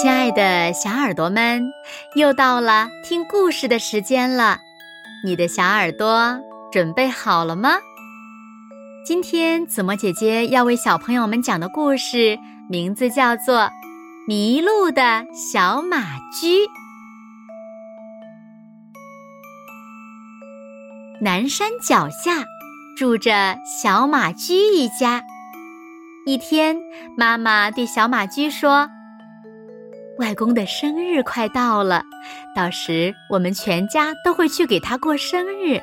亲爱的小耳朵们，又到了听故事的时间了。你的小耳朵准备好了吗？今天子墨姐姐要为小朋友们讲的故事名字叫做《迷路的小马驹》。南山脚下住着小马驹一家。一天，妈妈对小马驹说。外公的生日快到了，到时我们全家都会去给他过生日。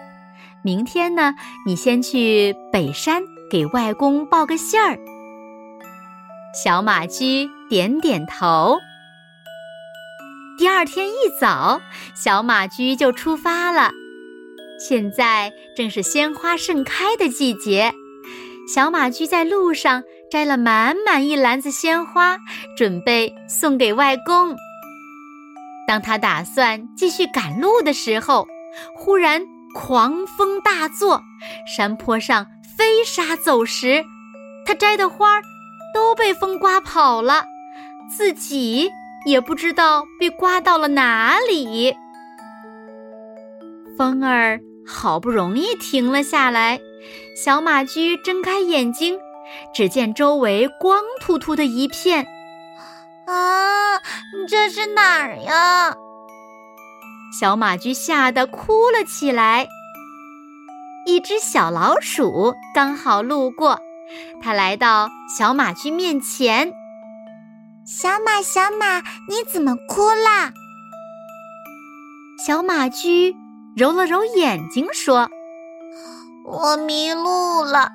明天呢，你先去北山给外公报个信儿。小马驹点点头。第二天一早，小马驹就出发了。现在正是鲜花盛开的季节，小马驹在路上。摘了满满一篮子鲜花，准备送给外公。当他打算继续赶路的时候，忽然狂风大作，山坡上飞沙走石，他摘的花儿都被风刮跑了，自己也不知道被刮到了哪里。风儿好不容易停了下来，小马驹睁开眼睛。只见周围光秃秃的一片，啊，这是哪儿呀？小马驹吓得哭了起来。一只小老鼠刚好路过，它来到小马驹面前：“小马，小马，你怎么哭了？”小马驹揉了揉眼睛说：“我迷路了。”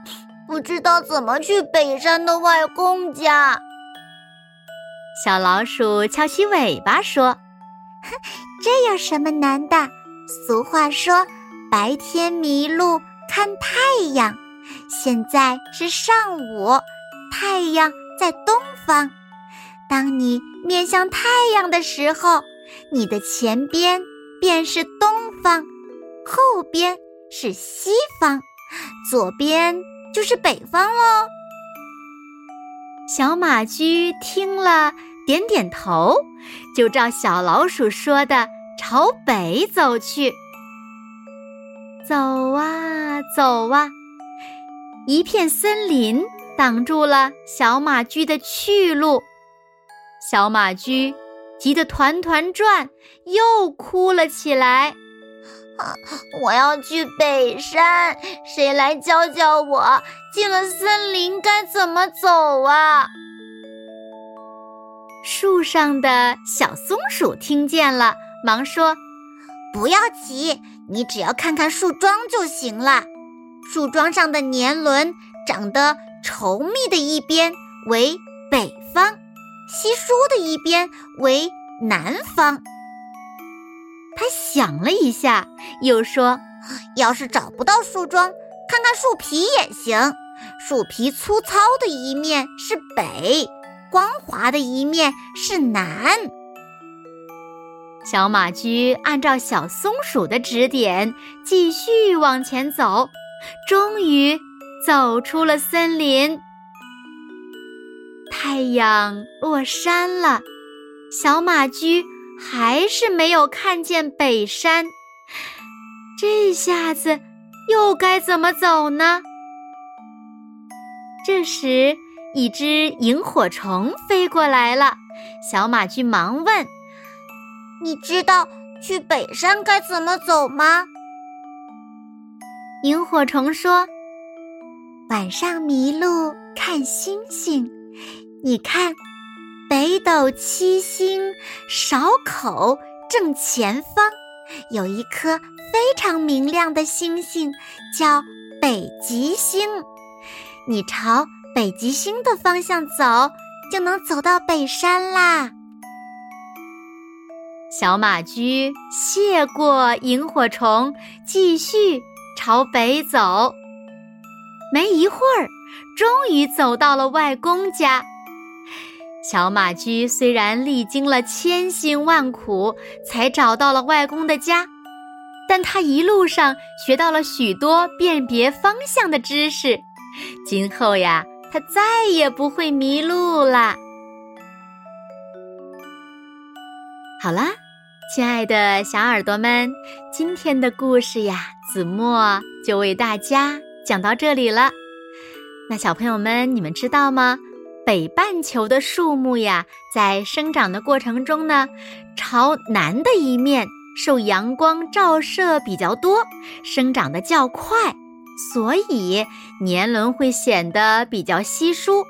不知道怎么去北山的外公家。小老鼠翘起尾巴说：“这有什么难的？俗话说，白天迷路看太阳。现在是上午，太阳在东方。当你面向太阳的时候，你的前边便是东方，后边是西方，左边。”就是北方喽。小马驹听了，点点头，就照小老鼠说的朝北走去。走啊走啊，一片森林挡住了小马驹的去路。小马驹急得团团转，又哭了起来。我要去北山，谁来教教我？进了森林该怎么走啊？树上的小松鼠听见了，忙说：“不要急，你只要看看树桩就行了。树桩上的年轮长得稠密的一边为北方，稀疏的一边为南方。”他想了一下，又说：“要是找不到树桩，看看树皮也行。树皮粗糙的一面是北，光滑的一面是南。”小马驹按照小松鼠的指点，继续往前走，终于走出了森林。太阳落山了，小马驹。还是没有看见北山，这下子又该怎么走呢？这时，一只萤火虫飞过来了，小马驹忙问：“你知道去北山该怎么走吗？”萤火虫说：“晚上迷路看星星，你看。”北斗七星勺口正前方，有一颗非常明亮的星星，叫北极星。你朝北极星的方向走，就能走到北山啦。小马驹谢过萤火虫，继续朝北走。没一会儿，终于走到了外公家。小马驹虽然历经了千辛万苦才找到了外公的家，但他一路上学到了许多辨别方向的知识，今后呀，他再也不会迷路了。好啦，亲爱的小耳朵们，今天的故事呀，子墨就为大家讲到这里了。那小朋友们，你们知道吗？北半球的树木呀，在生长的过程中呢，朝南的一面受阳光照射比较多，生长的较快，所以年轮会显得比较稀疏；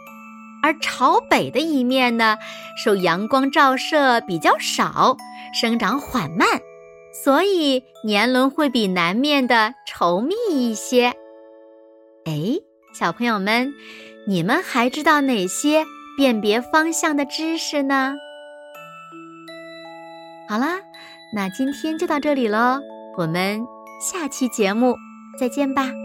而朝北的一面呢，受阳光照射比较少，生长缓慢，所以年轮会比南面的稠密一些。哎，小朋友们。你们还知道哪些辨别方向的知识呢？好啦，那今天就到这里喽，我们下期节目再见吧。